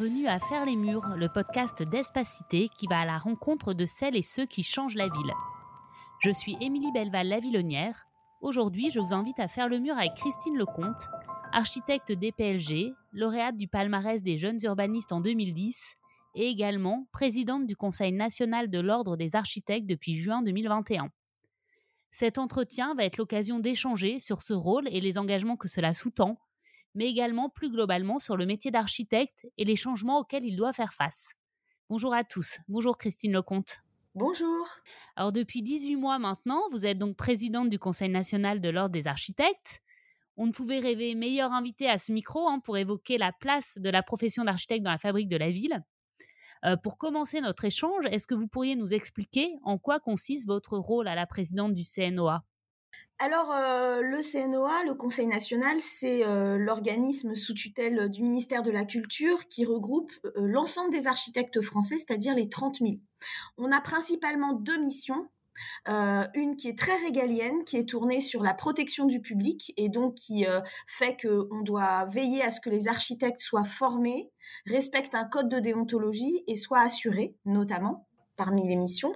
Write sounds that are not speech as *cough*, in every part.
bienvenue à Faire les murs, le podcast d'Espacité qui va à la rencontre de celles et ceux qui changent la ville. Je suis Émilie Belval-Lavillonnière. Aujourd'hui, je vous invite à faire le mur avec Christine Lecomte, architecte DPLG, lauréate du palmarès des jeunes urbanistes en 2010 et également présidente du Conseil national de l'Ordre des architectes depuis juin 2021. Cet entretien va être l'occasion d'échanger sur ce rôle et les engagements que cela sous-tend mais également plus globalement sur le métier d'architecte et les changements auxquels il doit faire face. Bonjour à tous. Bonjour Christine Lecomte. Bonjour. Alors depuis 18 mois maintenant, vous êtes donc présidente du Conseil national de l'Ordre des architectes. On ne pouvait rêver meilleur invité à ce micro hein, pour évoquer la place de la profession d'architecte dans la fabrique de la ville. Euh, pour commencer notre échange, est-ce que vous pourriez nous expliquer en quoi consiste votre rôle à la présidente du CNOA alors, euh, le CNOA, le Conseil national, c'est euh, l'organisme sous tutelle du ministère de la Culture qui regroupe euh, l'ensemble des architectes français, c'est-à-dire les 30 000. On a principalement deux missions. une qui est très régalienne, qui est tournée sur la protection du public et donc qui fait qu'on doit veiller à ce que les architectes soient formés, respectent un code de déontologie et soient assurés, notamment parmi les missions.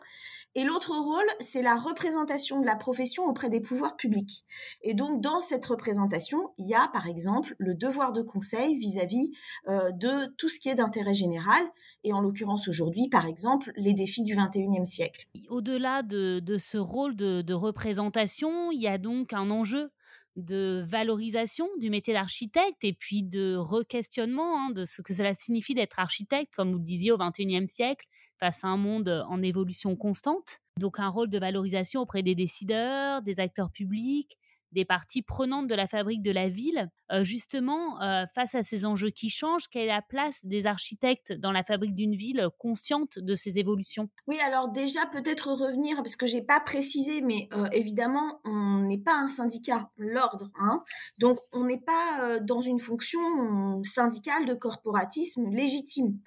Et l'autre rôle, c'est la représentation de la profession auprès des pouvoirs publics. Et donc, dans cette représentation, il y a, par exemple, le devoir de conseil vis-à-vis euh, de tout ce qui est d'intérêt général, et en l'occurrence aujourd'hui, par exemple, les défis du 21e siècle. Au-delà de, ce rôle de, représentation, il y a donc un enjeu de valorisation du métier d'architecte et puis de re-questionnement hein, de ce que cela signifie d'être architecte, comme vous le disiez, au XXIe siècle, face à un monde en évolution constante. Donc un rôle de valorisation auprès des décideurs, des acteurs publics, des parties prenantes de la fabrique de la ville. Euh, justement, euh, face à ces enjeux qui changent, quelle est la place des architectes dans la fabrique d'une ville consciente de ces évolutions? Oui, alors déjà peut-être revenir, parce que j'ai pas précisé, mais euh, évidemment, on n'est pas un syndicat, l'ordre. Hein Donc, on n'est pas dans une fonction syndicale de corporatisme légitime.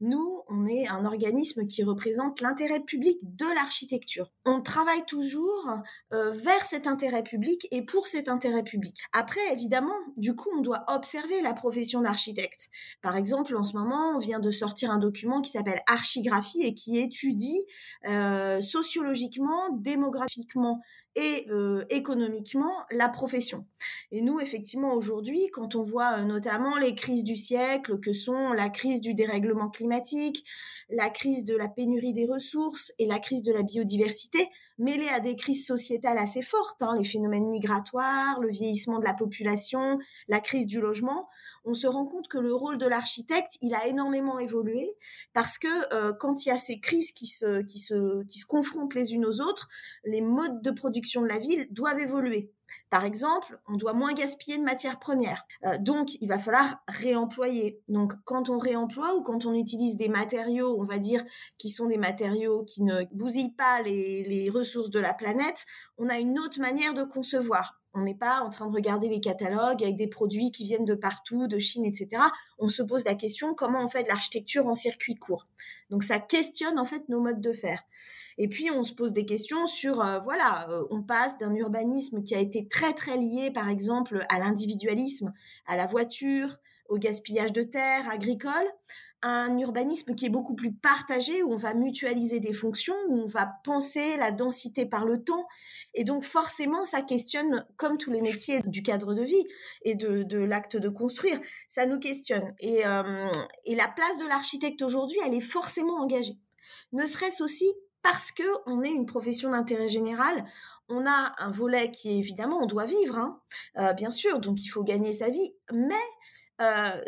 Nous, on est un organisme qui représente l'intérêt public de l'architecture. On travaille toujours vers cet intérêt public et pour cet intérêt public. Après, évidemment, du coup, on doit observer la profession d'architecte. Par exemple, en ce moment, on vient de sortir un document qui s'appelle Archigraphie et qui étudie euh, sociologiquement, démographiquement et euh, économiquement la profession. Et nous, effectivement, aujourd'hui, quand on voit euh, notamment les crises du siècle, que sont la crise du dérèglement climatique, la crise de la pénurie des ressources et la crise de la biodiversité, mêlées à des crises sociétales assez fortes, hein, les phénomènes migratoires, le vieillissement de la population, la crise du logement, on se rend compte que le rôle de l'architecte, il a énormément évolué parce que euh, quand il y a ces crises qui se, qui, se, qui se confrontent les unes aux autres, les modes de production de la ville doivent évoluer. Par exemple, on doit moins gaspiller de matières premières. Euh, donc, il va falloir réemployer. Donc, quand on réemploie ou quand on utilise des matériaux, on va dire, qui sont des matériaux qui ne bousillent pas les ressources de la planète, on a une autre manière de concevoir. On n'est pas en train de regarder les catalogues avec des produits qui viennent de partout, de Chine, etc. On se pose la question comment on fait de l'architecture en circuit court? Donc ça questionne en fait nos modes de faire. Et puis on se pose des questions sur euh, voilà, euh, on passe d'un urbanisme qui a été très très lié par exemple à l'individualisme, à la voiture, au gaspillage de terres agricoles, un urbanisme qui est beaucoup plus partagé, où on va mutualiser des fonctions, où on va penser la densité par le temps. Et donc forcément, ça questionne, comme tous les métiers du cadre de vie et de, l'acte de construire, ça nous questionne. Et, euh, et la place de l'architecte aujourd'hui, elle est forcément engagée. Ne serait-ce aussi parce que on est une profession d'intérêt général, on a un volet qui est évidemment, on doit vivre, hein, euh, bien sûr, donc il faut gagner sa vie, mais euh,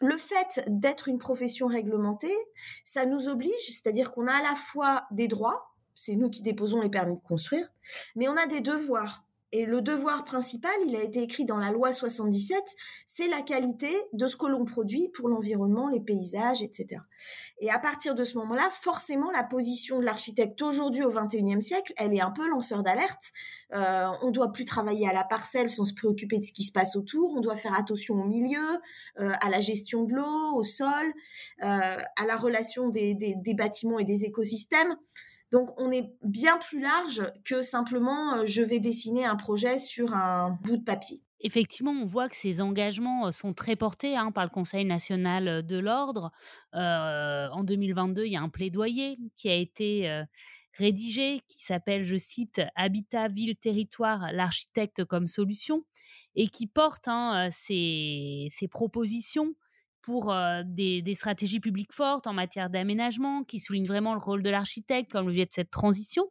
le fait d'être une profession réglementée, ça nous oblige, c'est-à-dire qu'on a à la fois des droits, c'est nous qui déposons les permis de construire, mais on a des devoirs. Et le devoir principal, il a été écrit dans la loi 77, c'est la qualité de ce que l'on produit pour l'environnement, les paysages, etc. Et à partir de ce moment-là, forcément, la position de l'architecte aujourd'hui au XXIe siècle, elle est un peu lanceur d'alerte. Euh, on doit plus travailler à la parcelle sans se préoccuper de ce qui se passe autour. On doit faire attention au milieu, euh, à la gestion de l'eau, au sol, euh, à la relation des bâtiments et des écosystèmes. Donc on est bien plus large que simplement euh, je vais dessiner un projet sur un bout de papier. effectivement, on voit que ces engagements sont très portés hein, par le Conseil national de l'ordre. en 2022, il y a un plaidoyer qui a été rédigé qui s'appelle, je cite, Habitat, ville, territoire, l'architecte comme solution, et qui porte hein, ces, propositions pour des, stratégies publiques fortes en matière d'aménagement, qui soulignent vraiment le rôle de l'architecte comme levier de cette transition.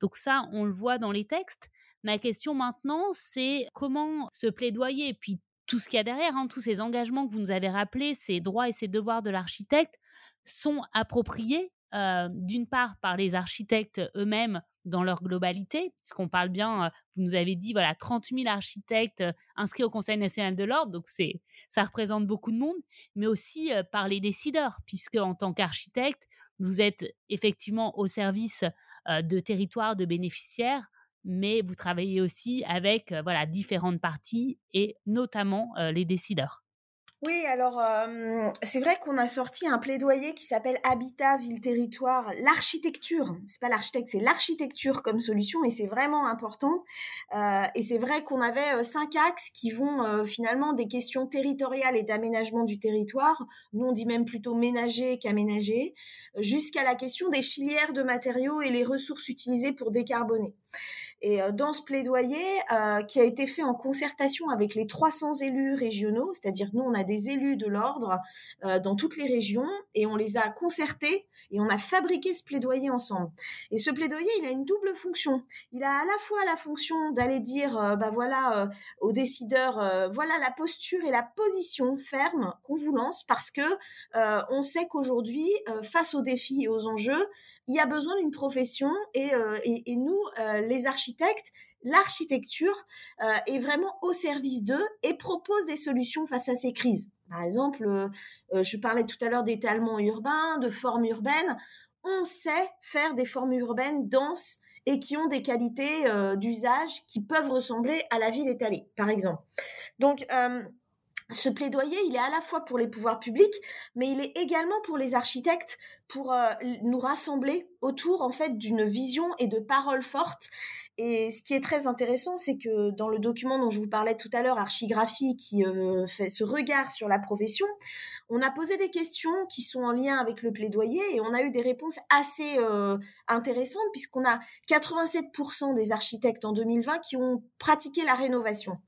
Donc ça, on le voit dans les textes. Ma question maintenant, c'est comment ce plaidoyer, et puis tout ce qu'il y a derrière, hein, tous ces engagements que vous nous avez rappelés, ces droits et ces devoirs de l'architecte, sont appropriés euh, d'une part par les architectes eux-mêmes dans leur globalité, puisqu'on parle bien, euh, vous nous avez dit, voilà, 30 000 architectes euh, inscrits au Conseil national de l'ordre, donc c'est, ça représente beaucoup de monde, mais aussi par les décideurs, puisque en tant qu'architecte, vous êtes effectivement au service de territoires, de bénéficiaires, mais vous travaillez aussi avec voilà différentes parties et notamment les décideurs. Oui, alors c'est vrai qu'on a sorti un plaidoyer qui s'appelle Habitat, ville, territoire, l'architecture. C'est pas l'architecte, c'est l'architecture comme solution et c'est vraiment important. et c'est vrai qu'on avait cinq axes qui vont finalement des questions territoriales et d'aménagement du territoire. Nous on dit même plutôt ménager qu'aménager, jusqu'à la question des filières de matériaux et les ressources utilisées pour décarboner. Et dans ce plaidoyer, qui a été fait en concertation avec les 300 élus régionaux, c'est-à-dire nous, on a des élus de l'ordre dans toutes les régions, et on les a concertés, et on a fabriqué ce plaidoyer ensemble. Et ce plaidoyer, il a une double fonction. Il a à la fois la fonction d'aller dire, bah voilà, aux décideurs, voilà la posture et la position ferme qu'on vous lance, parce que on sait qu'aujourd'hui, face aux défis et aux enjeux, il y a besoin d'une profession et nous, les architectes, l'architecture euh, est vraiment au service d'eux et propose des solutions face à ces crises. Par exemple, euh, euh, je parlais tout à l'heure d'étalement urbain, de formes urbaines. On sait faire des formes urbaines denses et qui ont des qualités d'usage qui peuvent ressembler à la ville étalée, par exemple. Donc, ce plaidoyer, il est à la fois pour les pouvoirs publics, mais il est également pour les architectes, pour nous rassembler autour en fait d'une vision et de paroles fortes et ce qui est très intéressant, c'est que dans le document dont je vous parlais tout à l'heure, Archigraphie, qui euh, fait ce regard sur la profession, on a posé des questions qui sont en lien avec le plaidoyer et on a eu des réponses assez euh, intéressantes puisqu'on a 87% des architectes en 2020 qui ont pratiqué la rénovation.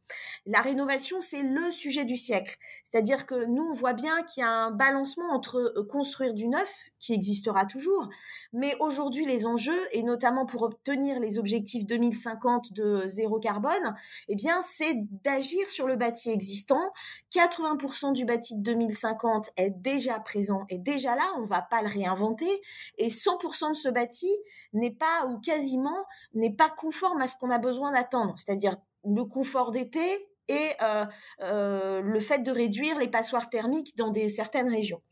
La rénovation, c'est le sujet du siècle. C'est-à-dire que nous, on voit bien qu'il y a un balancement entre euh, construire du neuf, existera toujours, mais aujourd'hui, les enjeux, et notamment pour obtenir les objectifs 2050 de zéro carbone, eh bien, c'est d'agir sur le bâti existant. 80% du bâti de 2050 est déjà présent, est déjà là, on ne va pas le réinventer, et 100% de ce bâti n'est pas, ou quasiment, n'est pas conforme à ce qu'on a besoin d'attendre, c'est-à-dire le confort d'été, et euh, euh, le fait de réduire les passoires thermiques dans certaines régions.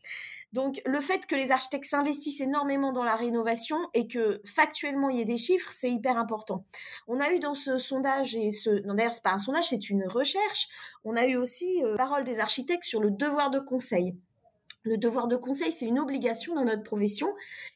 Donc le fait que les architectes s'investissent énormément dans la rénovation et que factuellement il y ait des chiffres, c'est hyper important. On a eu dans ce sondage et ce non d'ailleurs c'est pas un sondage, c'est une recherche. On a eu aussi euh, parole des architectes sur le devoir de conseil. Le devoir de conseil, c'est une obligation dans notre profession.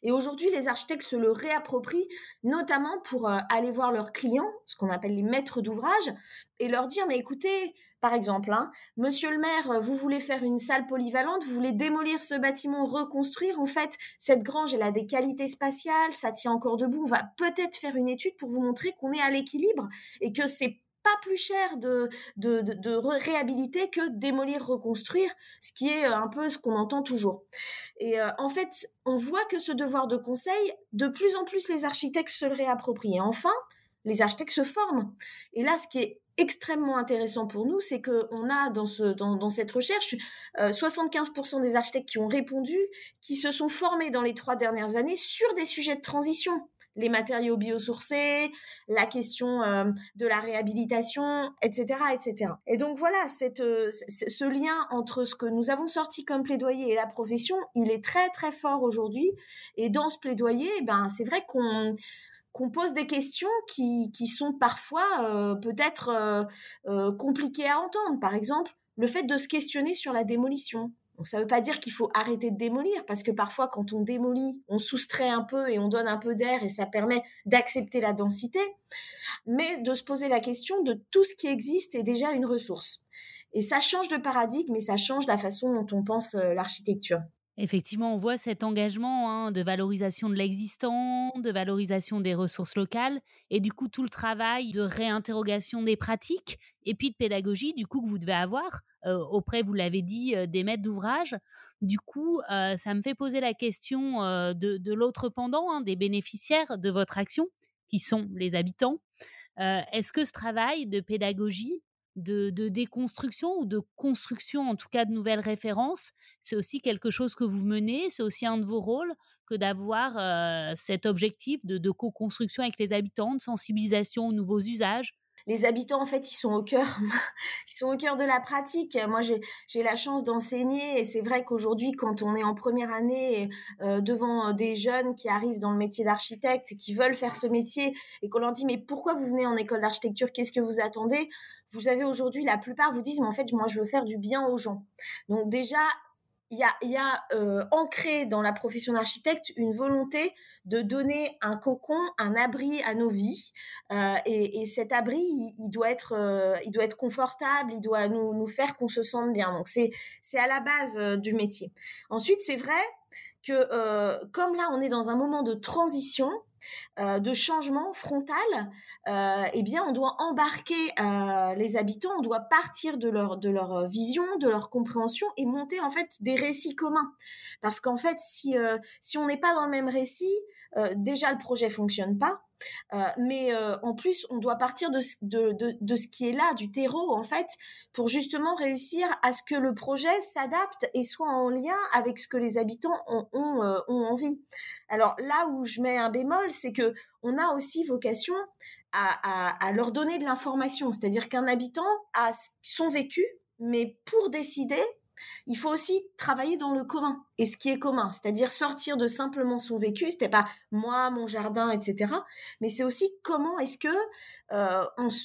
Et aujourd'hui, les architectes se le réapproprient, notamment pour euh, aller voir leurs clients, ce qu'on appelle les maîtres d'ouvrage, et leur dire, mais écoutez, par exemple, hein, monsieur le maire, vous voulez faire une salle polyvalente, vous voulez démolir ce bâtiment, reconstruire. En fait, cette grange, elle a des qualités spatiales, ça tient encore debout. On va peut-être faire une étude pour vous montrer qu'on est à l'équilibre et que c'est pas plus cher de, de, de, réhabiliter que démolir, reconstruire, ce qui est euh, un peu ce qu'on entend toujours. Et euh, en fait, on voit que ce devoir de conseil, de plus en plus les architectes se le réapproprient. Enfin, les architectes se forment. Et là, ce qui est extrêmement intéressant pour nous, c'est qu'on a dans, ce, dans, dans cette recherche 75% euh, des architectes qui ont répondu, qui se sont formés dans les trois dernières années sur des sujets de transition les matériaux biosourcés, la question euh, de la réhabilitation, etc., etc. Et donc voilà, euh, ce lien entre ce que nous avons sorti comme plaidoyer et la profession, il est très très fort aujourd'hui. Et dans ce plaidoyer, eh ben c'est vrai qu'on qu'on pose des questions qui, qui sont parfois euh, peut-être compliquées à entendre. Par exemple, le fait de se questionner sur la démolition. ça ne veut pas dire qu'il faut arrêter de démolir, parce que parfois, quand on démolit, on soustrait un peu et on donne un peu d'air et ça permet d'accepter la densité, mais de se poser la question de tout ce qui existe est déjà une ressource. Et ça change de paradigme et ça change la façon dont on pense euh, l'architecture. Effectivement, on voit cet engagement hein, de valorisation de l'existant, de valorisation des ressources locales, et du coup tout le travail de réinterrogation des pratiques, et puis de pédagogie, du coup que vous devez avoir euh, auprès, vous l'avez dit, euh, des maîtres d'ouvrage. Du coup, euh, ça me fait poser la question de, l'autre pendant, hein, des bénéficiaires de votre action, qui sont les habitants. Est-ce que ce travail de pédagogie de, déconstruction ou de construction, en tout cas de nouvelles références. C'est aussi quelque chose que vous menez, c'est aussi un de vos rôles que d'avoir euh, cet objectif de, de co-construction avec les habitants, de sensibilisation aux nouveaux usages les habitants, en fait, ils sont au cœur, *laughs* ils sont au cœur de la pratique. Moi, j'ai la chance d'enseigner et c'est vrai qu'aujourd'hui, quand on est en première année euh, devant des jeunes qui arrivent dans le métier d'architecte, qui veulent faire ce métier et qu'on leur dit mais pourquoi vous venez en école d'architecture? Qu'est-ce que vous attendez? Vous avez aujourd'hui, la plupart vous disent mais en fait, moi, je veux faire du bien aux gens. Donc déjà, il y a, euh, ancré dans la profession d'architecte une volonté de donner un cocon, un abri à nos vies. Euh, et, cet abri, il, doit être, euh, il doit être confortable, il doit nous, nous faire qu'on se sente bien. Donc c'est, c'est à la base du métier. Ensuite, c'est vrai que comme là, on est dans un moment de transition, euh, de changement frontal, euh, eh bien, on doit embarquer euh, les habitants, on doit partir de leur, de leur vision, de leur compréhension et monter en fait des récits communs. Parce qu'en fait, si, si on n'est pas dans le même récit, déjà le projet fonctionne pas. Euh, mais euh, en plus, on doit partir de, de, de, ce qui est là, du terreau, en fait, pour justement réussir à ce que le projet s'adapte et soit en lien avec ce que les habitants ont, ont, euh, envie. Alors là où je mets un bémol, c'est que on a aussi vocation à, à, à leur donner de l'information, c'est-à-dire qu'un habitant a son vécu, mais pour décider, il faut aussi travailler dans le commun et ce qui est commun, c'est-à-dire sortir de simplement son vécu. C'était pas moi, mon jardin, etc. Mais c'est aussi comment est-ce que euh,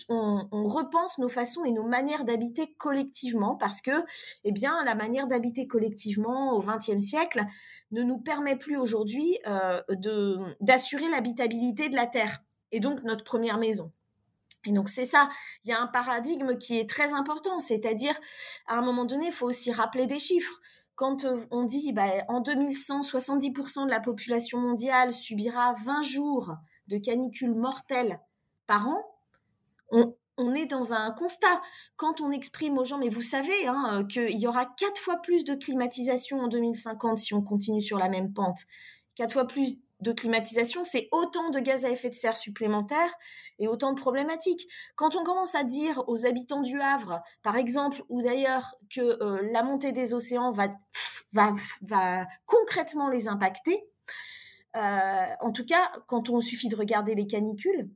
on, repense nos façons et nos manières d'habiter collectivement, parce que, eh bien, la manière d'habiter collectivement au XXe siècle ne nous permet plus aujourd'hui euh, d'assurer l'habitabilité de la terre et donc notre première maison. Et donc c'est ça, il y a un paradigme qui est très important, c'est-à-dire à un moment donné, il faut aussi rappeler des chiffres. Quand on dit bah, en 2100, 70% de la population mondiale subira 20 jours de canicule mortelle par an, on, est dans un constat. Quand on exprime aux gens, mais vous savez hein, qu'il y aura quatre fois plus de climatisation en 2050 si on continue sur la même pente, quatre fois plus de climatisation, c'est autant de gaz à effet de serre supplémentaires et autant de problématiques. Quand on commence à dire aux habitants du Havre, par exemple, ou d'ailleurs que euh, la montée des océans va, va, concrètement les impacter, euh, en tout cas, quand on suffit de regarder les canicules,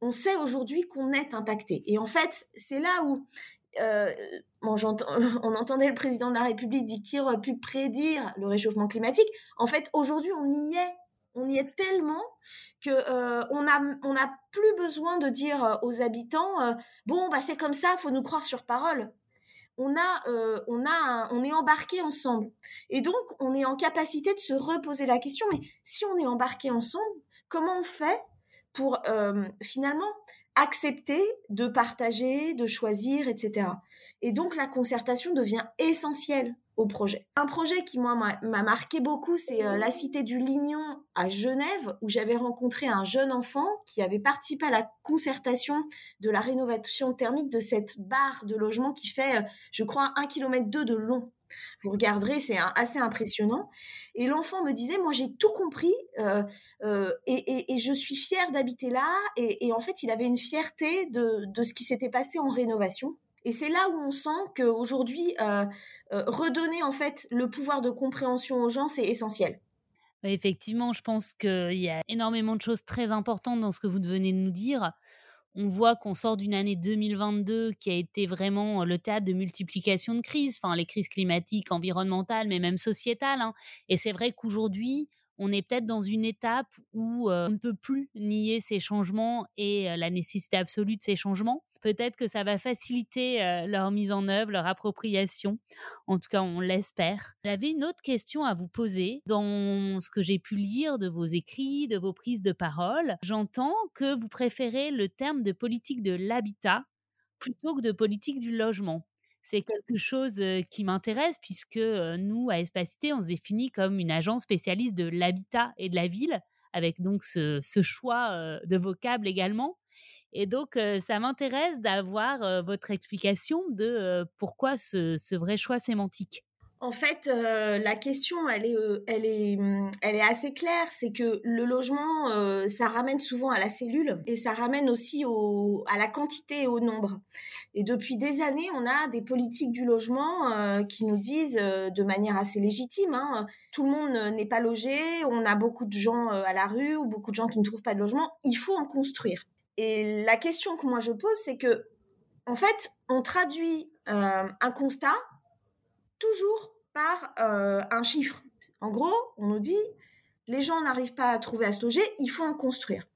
on sait aujourd'hui qu'on est impacté. Et en fait, c'est là où euh, *laughs* on entendait le président de la République dire qu'il aurait pu prédire le réchauffement climatique. En fait, aujourd'hui, on y est on y est tellement que euh, on a on n'a plus besoin de dire euh, aux habitants euh, bon bah c'est comme ça faut nous croire sur parole on a on a on est embarqué ensemble. Et donc on est en capacité de se reposer la question mais si on est embarqué ensemble comment on fait pour finalement accepter de partager, de choisir, etc. Et donc la concertation devient essentielle projet. Un projet qui moi m'a marqué beaucoup, c'est euh, la cité du Lignon à Genève, où j'avais rencontré un jeune enfant qui avait participé à la concertation de la rénovation thermique de cette barre de logement qui fait, euh, je crois, un kilomètre deux de long. Vous regarderez, c'est assez impressionnant. Et l'enfant me disait, moi j'ai tout compris euh, et, je suis fière d'habiter là. Et, en fait, il avait une fierté de ce qui s'était passé en rénovation. Et c'est là où on sent qu'aujourd'hui, euh, euh, redonner en fait le pouvoir de compréhension aux gens, c'est essentiel. Effectivement, je pense qu'il y a énormément de choses très importantes dans ce que vous venez de nous dire. On voit qu'on sort d'une année 2022 qui a été vraiment le théâtre de multiplication de crises, enfin les crises climatiques, environnementales, mais même sociétales. Hein. Et c'est vrai qu'aujourd'hui, on est peut-être dans une étape où on ne peut plus nier ces changements et la nécessité absolue de ces changements. Peut-être que ça va faciliter leur mise en œuvre, leur appropriation. En tout cas, on l'espère. J'avais une autre question à vous poser. Dans ce que j'ai pu lire de vos écrits, de vos prises de parole, j'entends que vous préférez le terme de politique de l'habitat plutôt que de politique du logement c'est quelque chose qui m'intéresse puisque nous, à Espacité, on se définit comme une agence spécialiste de l'habitat et de la ville, avec donc ce, choix de vocable également. Et donc, ça m'intéresse d'avoir votre explication de pourquoi ce vrai choix sémantique. En fait, euh, la question, elle est, euh, elle est, hum, elle est assez claire. C'est que le logement, euh, ça ramène souvent à la cellule et ça ramène aussi au, à la quantité et au nombre. Et depuis des années, on a des politiques du logement qui nous disent, de manière assez légitime, hein, tout le monde n'est pas logé, on a beaucoup de gens à la rue ou beaucoup de gens qui ne trouvent pas de logement. Il faut en construire. Et la question que moi je pose, c'est que, en fait, on traduit un constat toujours par euh, un chiffre. En gros, on nous dit, les gens n'arrivent pas à trouver à se loger, il faut en construire.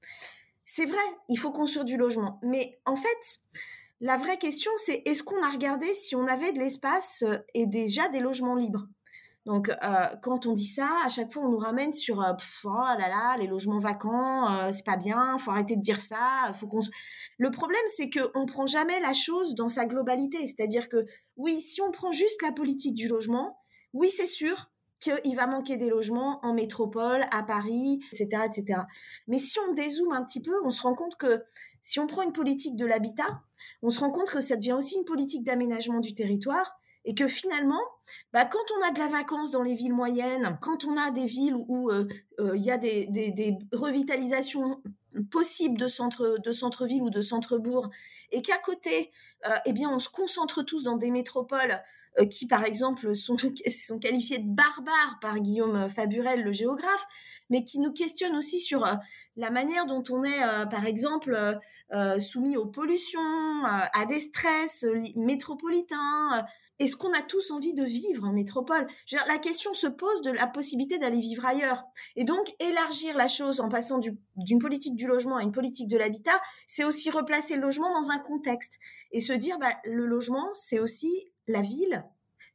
C'est vrai, il faut construire du logement. Mais en fait, la vraie question, c'est est-ce qu'on a regardé si on avait de l'espace euh, et déjà des logements libres? Donc, euh, quand on dit ça, à chaque fois, on nous ramène sur euh, oh là là, les logements vacants, euh, c'est pas bien, faut arrêter de dire ça. Faut qu'on. Le problème, c'est que on prend jamais la chose dans sa globalité. C'est-à-dire que oui, si on prend juste la politique du logement, oui, c'est sûr qu'il va manquer des logements en métropole, à Paris, etc., etc. Mais si on dézoome un petit peu, on se rend compte que si on prend une politique de l'habitat, on se rend compte que ça devient aussi une politique d'aménagement du territoire et que finalement, bah, quand on a de la vacance dans les villes moyennes, quand on a des villes où euh, euh, il y a des, revitalisations possibles de centre de centre-ville ou de centre-bourg, et qu'à côté, euh, eh bien, on se concentre tous dans des métropoles qui, par exemple, sont, *laughs* qualifiées de barbares par Guillaume Faburel, le géographe, mais qui nous questionnent aussi sur la manière dont on est, par exemple, soumis aux pollutions, à des stress métropolitains, est-ce qu'on a tous envie de vivre en métropole? La question se pose de la possibilité d'aller vivre ailleurs. Et donc, élargir la chose en passant d'une politique du logement à une politique de l'habitat, c'est aussi replacer le logement dans un contexte. Et se dire, bah, le logement, c'est aussi la ville,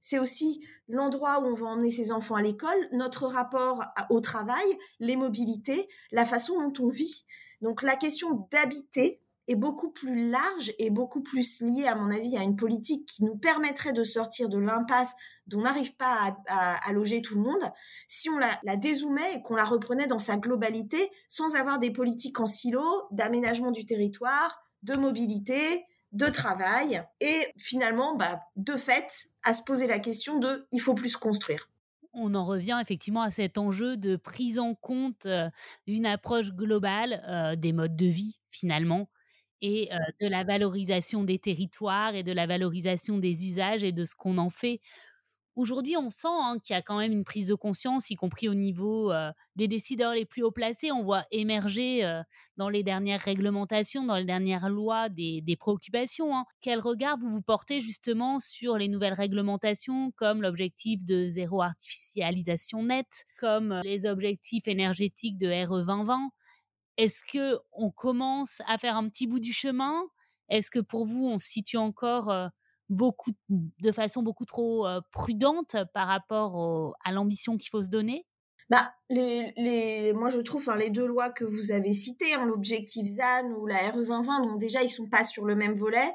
c'est aussi l'endroit où on va emmener ses enfants à l'école, notre rapport au travail, les mobilités, la façon dont on vit. Donc la question d'habiter, est beaucoup plus large et beaucoup plus lié, à mon avis, à une politique qui nous permettrait de sortir de l'impasse dont on n'arrive pas à, loger tout le monde, si on la, la dézoomait et qu'on la reprenait dans sa globalité, sans avoir des politiques en silo, d'aménagement du territoire, de mobilité, de travail, et finalement, bah, de fait, à se poser la question de il faut plus construire on en revient effectivement à cet enjeu de prise en compte euh, d'une approche globale euh, des modes de vie finalement et de la valorisation des territoires et de la valorisation des usages et de ce qu'on en fait. Aujourd'hui, on sent hein, qu'il y a quand même une prise de conscience, y compris au niveau des décideurs les plus haut placés. On voit émerger dans les dernières réglementations, dans les dernières lois, des, préoccupations. Hein. Quel regard vous vous portez justement sur les nouvelles réglementations, comme l'objectif de zéro artificialisation nette, comme les objectifs énergétiques de RE 2020 est-ce que on commence à faire un petit bout du chemin? Est-ce que pour vous, on se situe encore beaucoup de façon beaucoup trop prudente par rapport à l'ambition qu'il faut se donner? Bah, les, moi je trouve les deux lois que vous avez citées, hein, l'objectif ZAN ou la RE 2020, donc déjà ils sont pas sur le même volet.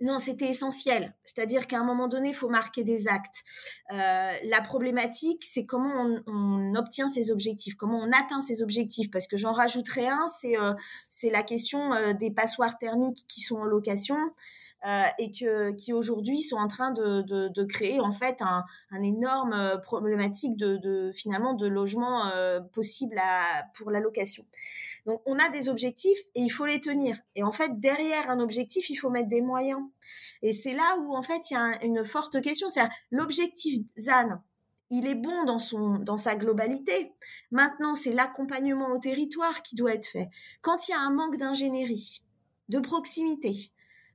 Non, c'était essentiel. C'est-à-dire qu'à un moment donné, il faut marquer des actes. Euh, la problématique, c'est comment on, obtient ces objectifs, comment on atteint ces objectifs. Parce que j'en rajouterai un, c'est euh, la question des passoires thermiques qui sont en location. Euh, et qui aujourd'hui sont en train de, créer en fait un, énorme euh, problématique de, de, finalement de logement euh, possible pour la location. Donc on a des objectifs et il faut les tenir. Et en fait derrière un objectif il faut mettre des moyens. Et c'est là où en fait il y a une forte question, c'est l'objectif ZAN il est bon dans, son, dans sa globalité. Maintenant, c'est l'accompagnement au territoire qui doit être fait. Quand il y a un manque d'ingénierie, de proximité,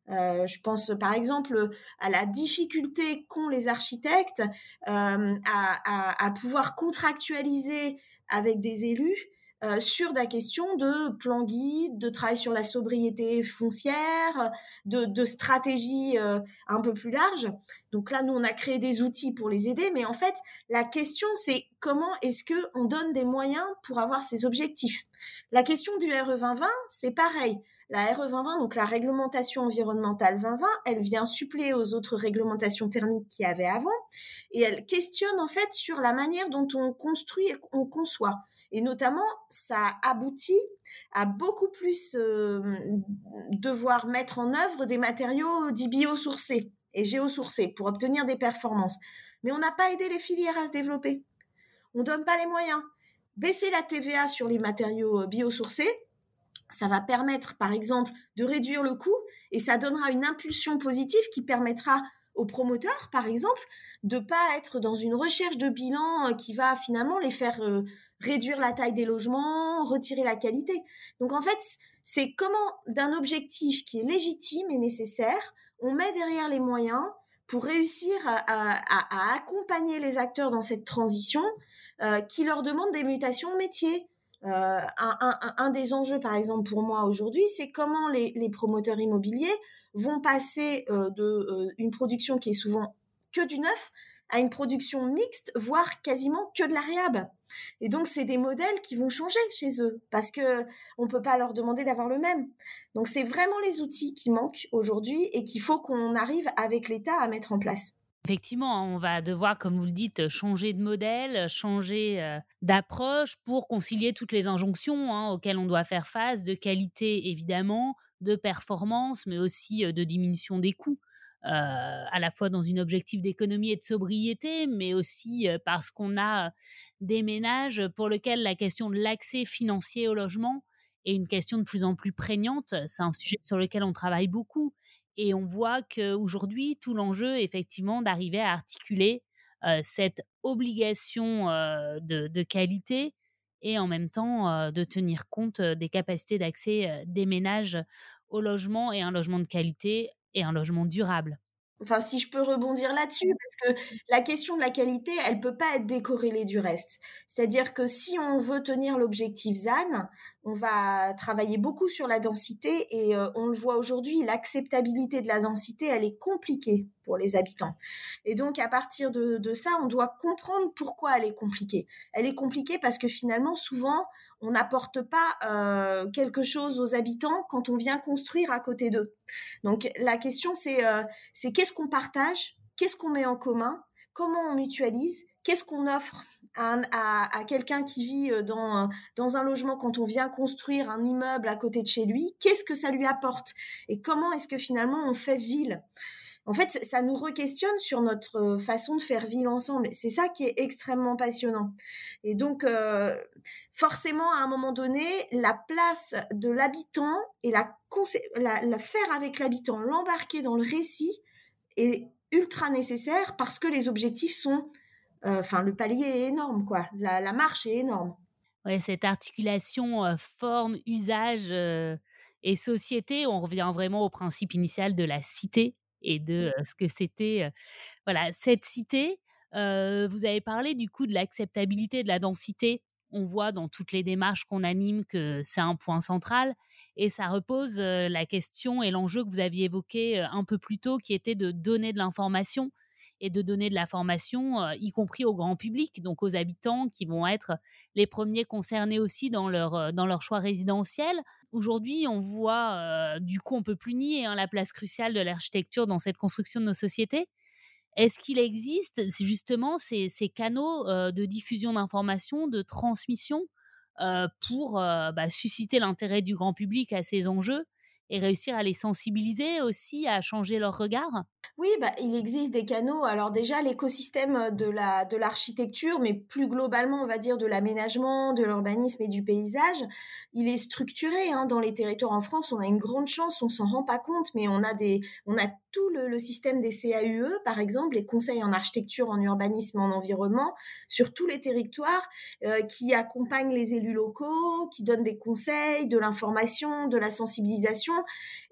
euh, je pense par exemple à la difficulté qu'ont les architectes euh, à, pouvoir contractualiser avec des élus euh, sur la question de plan guide, de travail sur la sobriété foncière, de, stratégie euh, un peu plus large. Donc là, nous, on a créé des outils pour les aider, mais en fait, la question, c'est comment est-ce que on donne des moyens pour avoir ces objectifs? La question du RE 2020, c'est pareil. La RE 2020, donc la réglementation environnementale 2020, elle vient suppléer aux autres réglementations thermiques qu'il y avait avant, et elle questionne en fait sur la manière dont on construit et on conçoit. Et notamment, ça aboutit à beaucoup plus euh, devoir mettre en œuvre des matériaux dits biosourcés et géosourcés pour obtenir des performances. Mais on n'a pas aidé les filières à se développer. On ne donne pas les moyens. Baisser la TVA sur les matériaux euh, biosourcés, ça va permettre, par exemple, de réduire le coût et ça donnera une impulsion positive qui permettra aux promoteurs, par exemple, de pas être dans une recherche de bilan euh, qui va finalement les faire réduire la taille des logements, retirer la qualité. Donc en fait, c'est comment d'un objectif qui est légitime et nécessaire, on met derrière les moyens pour réussir à, accompagner les acteurs dans cette transition euh, qui leur demande des mutations de Euh, un, des enjeux, par exemple, pour moi aujourd'hui, c'est comment les, promoteurs immobiliers vont passer euh, de une production qui est souvent que du neuf à une production mixte, voire quasiment que de la réhab. Et donc, c'est des modèles qui vont changer chez eux parce que on peut pas leur demander d'avoir le même. Donc, c'est vraiment les outils qui manquent aujourd'hui et qu'il faut qu'on arrive avec l'État à mettre en place. Effectivement, on va devoir, comme vous le dites, changer de modèle, changer euh, d'approche pour concilier toutes les injonctions hein, auxquelles on doit faire face, de qualité évidemment, de performance, mais aussi euh, de diminution des coûts. Euh, à la fois dans une objectif d'économie et de sobriété, mais aussi euh, parce qu'on a des ménages pour lesquels la question de l'accès financier au logement est une question de plus en plus prégnante. C'est un sujet sur lequel on travaille beaucoup. Et on voit qu'aujourd'hui, tout l'enjeu, effectivement, d'arriver à articuler euh, cette obligation de, de, qualité et en même temps de tenir compte des capacités d'accès des ménages au logement et un logement de qualité et un logement durable. Enfin, si je peux rebondir là-dessus, parce que la question de la qualité, elle peut pas être décorrélée du reste. C'est-à-dire que si on veut tenir l'objectif ZAN, on va travailler beaucoup sur la densité et euh, on le voit aujourd'hui, l'acceptabilité de la densité, elle est compliquée pour les habitants. Et donc, à partir de, de ça, on doit comprendre pourquoi elle est compliquée. Elle est compliquée parce que finalement, souvent, on n'apporte pas euh, quelque chose aux habitants quand on vient construire à côté d'eux. Donc la question c'est euh, qu'est-ce qu'on partage, qu'est-ce qu'on met en commun, comment on mutualise, qu'est-ce qu'on offre à, quelqu'un qui vit euh, dans, dans un logement quand on vient construire un immeuble à côté de chez lui, qu'est-ce que ça lui apporte? Et comment est-ce que finalement on fait ville? En fait, ça nous re-questionne sur notre euh, façon de faire ville ensemble. C'est ça qui est extrêmement passionnant. Et donc, euh, forcément, à un moment donné, la place de l'habitant et la, la, faire avec l'habitant, l'embarquer dans le récit est ultra nécessaire parce que les objectifs sont, euh, enfin, le palier est énorme, quoi. La, la marche est énorme. Ouais, cette articulation forme, usage et société, on revient vraiment au principe initial de la cité et de ce que c'était voilà cette cité. vous avez parlé du coup de l'acceptabilité de la densité. On voit dans toutes les démarches qu'on anime que c'est un point central et ça repose la question et l'enjeu que vous aviez évoqué un peu plus tôt qui était de donner de l'information et de donner de la formation, y compris au grand public, donc aux habitants qui vont être les premiers concernés aussi dans leur, dans leur choix résidentiel. Aujourd'hui, on voit, du coup, on peut plus nier hein, la place cruciale de l'architecture dans cette construction de nos sociétés. Est-ce qu'il existe justement ces, ces canaux de diffusion d'informations, de transmission pour bah, susciter l'intérêt du grand public à ces enjeux? Et réussir à les sensibiliser aussi à changer leur regard? Oui, bah, il existe des canaux. Alors déjà, l'écosystème de la de l'architecture, mais plus globalement, on va dire de l'aménagement, de l'urbanisme et du paysage, il est structuré hein, dans les territoires en France. On a une grande chance, on s'en rend pas compte, mais on a des on a tout le, système des CAUE, par exemple, les conseils en architecture, en urbanisme, en environnement, sur tous les territoires, euh, qui accompagnent les élus locaux, qui donnent des conseils, de l'information, de la sensibilisation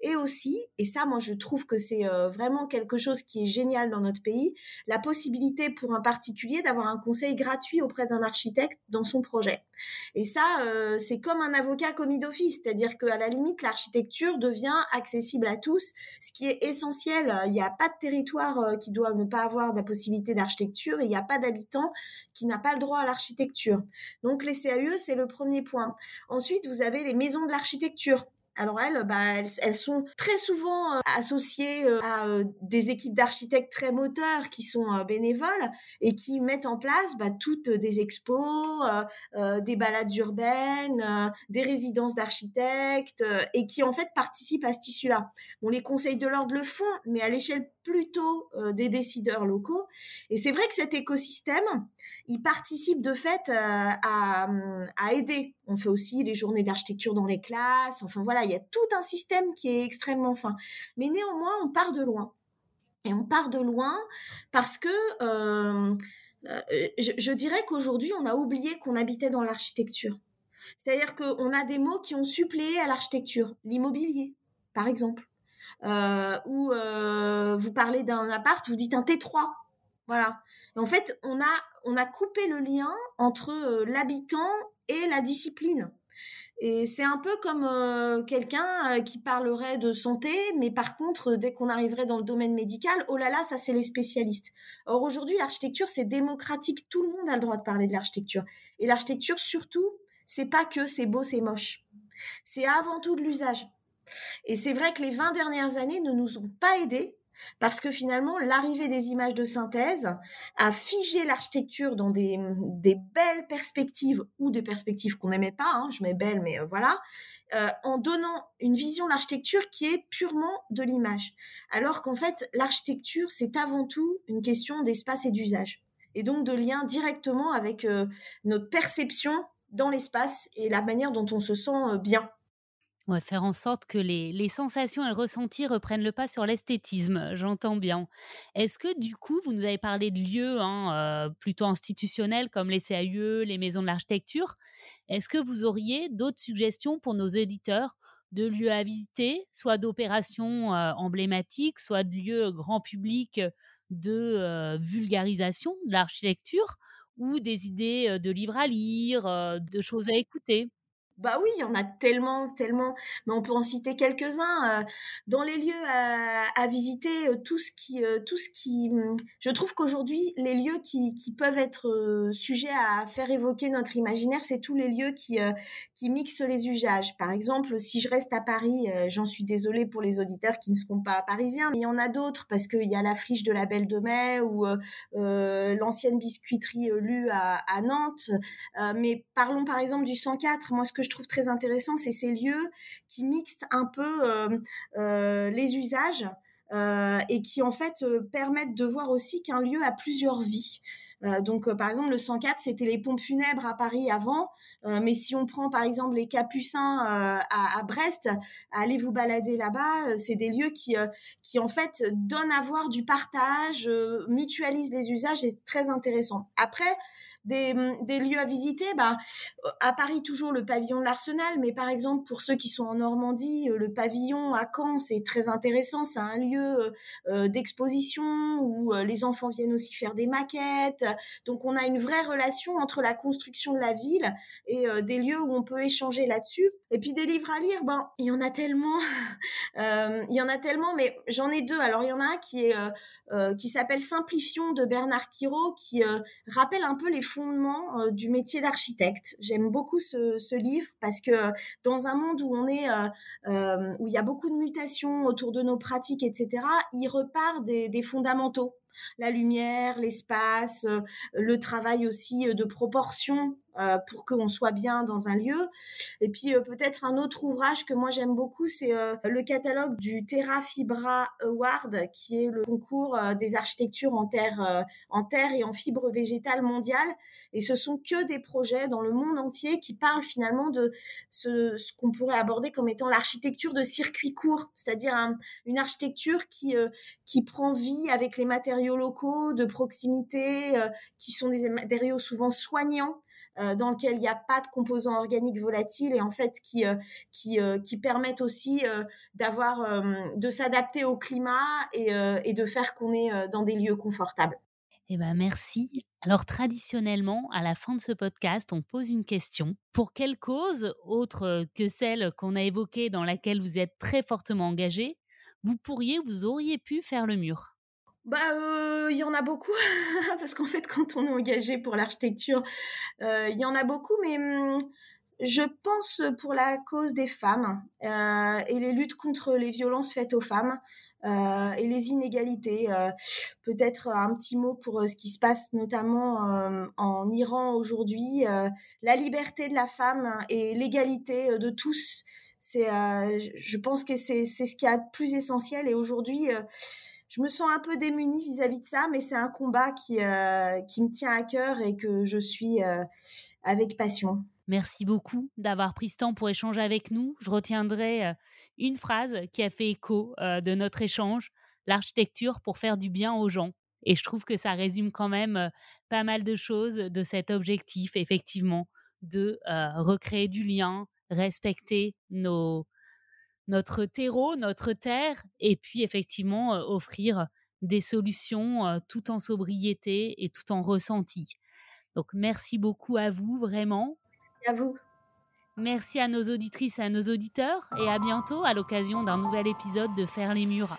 et aussi, et ça moi je trouve que c'est vraiment quelque chose qui est génial dans notre pays, la possibilité pour un particulier d'avoir un conseil gratuit auprès d'un architecte dans son projet. Et ça, c'est comme un avocat commis d'office, c'est-à-dire qu'à la limite, l'architecture devient accessible à tous, ce qui est essentiel. Il n'y a pas de territoire qui doit ne pas avoir la possibilité d'architecture il n'y a pas d'habitant qui n'a pas le droit à l'architecture. Donc les CAE, c'est le premier point. Ensuite, vous avez les maisons de l'architecture. Alors elles, bah, elles, sont très souvent euh, associées euh, à euh, des équipes d'architectes très moteurs qui sont bénévoles et qui mettent en place bah, toutes des expos, des balades urbaines, des résidences d'architectes et qui en fait participent à ce tissu-là. Bon, les conseils de l'ordre le font, mais à l'échelle plutôt euh, des décideurs locaux. Et c'est vrai que cet écosystème, il participe de fait euh, à, aider. On fait aussi les journées d'architecture dans les classes. Enfin voilà, il y a tout un système qui est extrêmement fin. Mais néanmoins, on part de loin. Et on part de loin parce que euh, je, je dirais qu'aujourd'hui, on a oublié qu'on habitait dans l'architecture. C'est-à-dire qu'on a des mots qui ont suppléé à l'architecture. L'immobilier, par exemple euh, où euh, vous parlez d'un appart, vous dites un T3. Voilà. en fait, on a, on a coupé le lien entre euh, l'habitant et la discipline. Et c'est un peu comme quelqu'un qui parlerait de santé, mais par contre, dès qu'on arriverait dans le domaine médical, oh là là, ça c'est les spécialistes. Or aujourd'hui, l'architecture, c'est démocratique, tout le monde a le droit de parler de l'architecture. Et l'architecture, surtout, c'est pas que c'est beau, c'est moche. C'est avant tout de l'usage. Et c'est vrai que les 20 dernières années ne nous ont pas aidés parce que finalement, l'arrivée des images de synthèse a figé l'architecture dans des, belles perspectives ou des perspectives qu'on n'aimait pas, hein, je mets belle, mais euh, voilà, euh, en donnant une vision de l'architecture qui est purement de l'image. Alors qu'en fait, l'architecture, c'est avant tout une question d'espace et d'usage. Et donc de lien directement avec euh, notre perception dans l'espace et la manière dont on se sent bien faire en sorte que les, sensations et le ressenti reprennent le pas sur l'esthétisme, j'entends bien. Est-ce que du coup, vous nous avez parlé de lieux hein, euh, plutôt institutionnels comme les CAUE, les maisons de l'architecture. Est-ce que vous auriez d'autres suggestions pour nos éditeurs de lieux à visiter, soit d'opérations euh, emblématiques, soit de lieux grand public de euh, vulgarisation de l'architecture ou des idées de livres à lire, de choses à écouter? Bah oui, il y en a tellement, tellement, mais on peut en citer quelques-uns. Euh, dans les lieux à, visiter, euh, tout ce qui, euh, tout ce qui, hum, je trouve qu'aujourd'hui, les lieux qui, peuvent être sujets à faire évoquer notre imaginaire, c'est tous les lieux qui, qui mixent les usages. Par exemple, si je reste à Paris, j'en suis désolée pour les auditeurs qui ne seront pas parisiens, mais il y en a d'autres parce qu'il y a la friche de la Belle de Mai ou l'ancienne biscuiterie lue à, à Nantes. mais parlons par exemple du 104. Moi, ce que je trouve très intéressant, c'est ces lieux qui mixent un peu euh, euh, les usages. Euh, et qui en fait permettent de voir aussi qu'un lieu a plusieurs vies. donc par exemple le 104 c'était les pompes funèbres à Paris avant, mais si on prend par exemple les Capucins à, Brest, allez vous balader là-bas, c'est des lieux qui qui en fait donnent à voir du partage, mutualisent les usages, c'est très intéressant. Après Hum, des, lieux à visiter, bah, à Paris toujours le pavillon de l'Arsenal, mais par exemple pour ceux qui sont en Normandie, euh, le pavillon à Caen c'est très intéressant, c'est un lieu euh, euh, d'exposition où les enfants viennent aussi faire des maquettes, donc on a une vraie relation entre la construction de la ville et des lieux où on peut échanger là-dessus. Et puis des livres à lire, ben il y en a tellement, *laughs* il y en a tellement, mais j'en ai deux. Alors il y en a un qui est qui s'appelle Simplifions de Bernard Quiraud, qui rappelle un peu les fondements euh, du métier d'architecte. J'aime beaucoup ce, livre parce que euh, dans un monde où on est, euh, où il y a beaucoup de mutations autour de nos pratiques, etc., il repart des fondamentaux la lumière, l'espace, euh, le travail aussi euh, de proportion euh, pour qu'on soit bien dans un lieu. Et puis peut-être un autre ouvrage que moi j'aime beaucoup, c'est le catalogue du Terra Fibra Award, qui est le concours des architectures en terre, en terre et en fibre végétale mondiale. Et ce sont que des projets dans le monde entier qui parlent finalement de ce, qu'on pourrait aborder comme étant l'architecture de circuit court, c'est-à-dire une architecture qui, qui prend vie avec les matériaux locaux, de proximité, euh, qui sont des matériaux souvent soignants, dans lequel il n'y a pas de composants organiques volatiles et en fait qui qui, qui permettent aussi d'avoir de s'adapter au climat et, et de faire qu'on est dans des lieux confortables. Eh ben merci. Alors traditionnellement, à la fin de ce podcast, on pose une question. Pour quelle cause, autre que celle qu'on a évoquée dans laquelle vous êtes très fortement engagé, vous pourriez, vous auriez pu faire le mur? Bah, il y en a beaucoup *laughs* parce qu'en fait, quand on est engagé pour l'architecture, il y en a beaucoup, mais mmh, je pense pour la cause des femmes et les luttes contre les violences faites aux femmes. Et les inégalités. Peut-être un petit mot pour ce qui se passe notamment en Iran aujourd'hui. la liberté de la femme et l'égalité de tous, c'est, je pense que c'est, ce qui est plus essentiel. Et aujourd'hui, je me sens un peu démunie vis-à-vis de ça, mais c'est un combat qui, qui me tient à cœur et que je suis avec passion. Merci beaucoup d'avoir pris ce temps pour échanger avec nous. Je retiendrai une phrase qui a fait écho euh, de notre échange, l'architecture pour faire du bien aux gens. Et je trouve que ça résume quand même euh, pas mal de choses de cet objectif, effectivement, de euh, recréer du lien, respecter nos, notre terreau, notre terre, et puis effectivement offrir des solutions tout en sobriété et tout en ressenti. Donc merci beaucoup à vous, vraiment. Merci à vous. Merci à nos auditrices et à nos auditeurs et à bientôt à l'occasion d'un nouvel épisode de Faire les murs.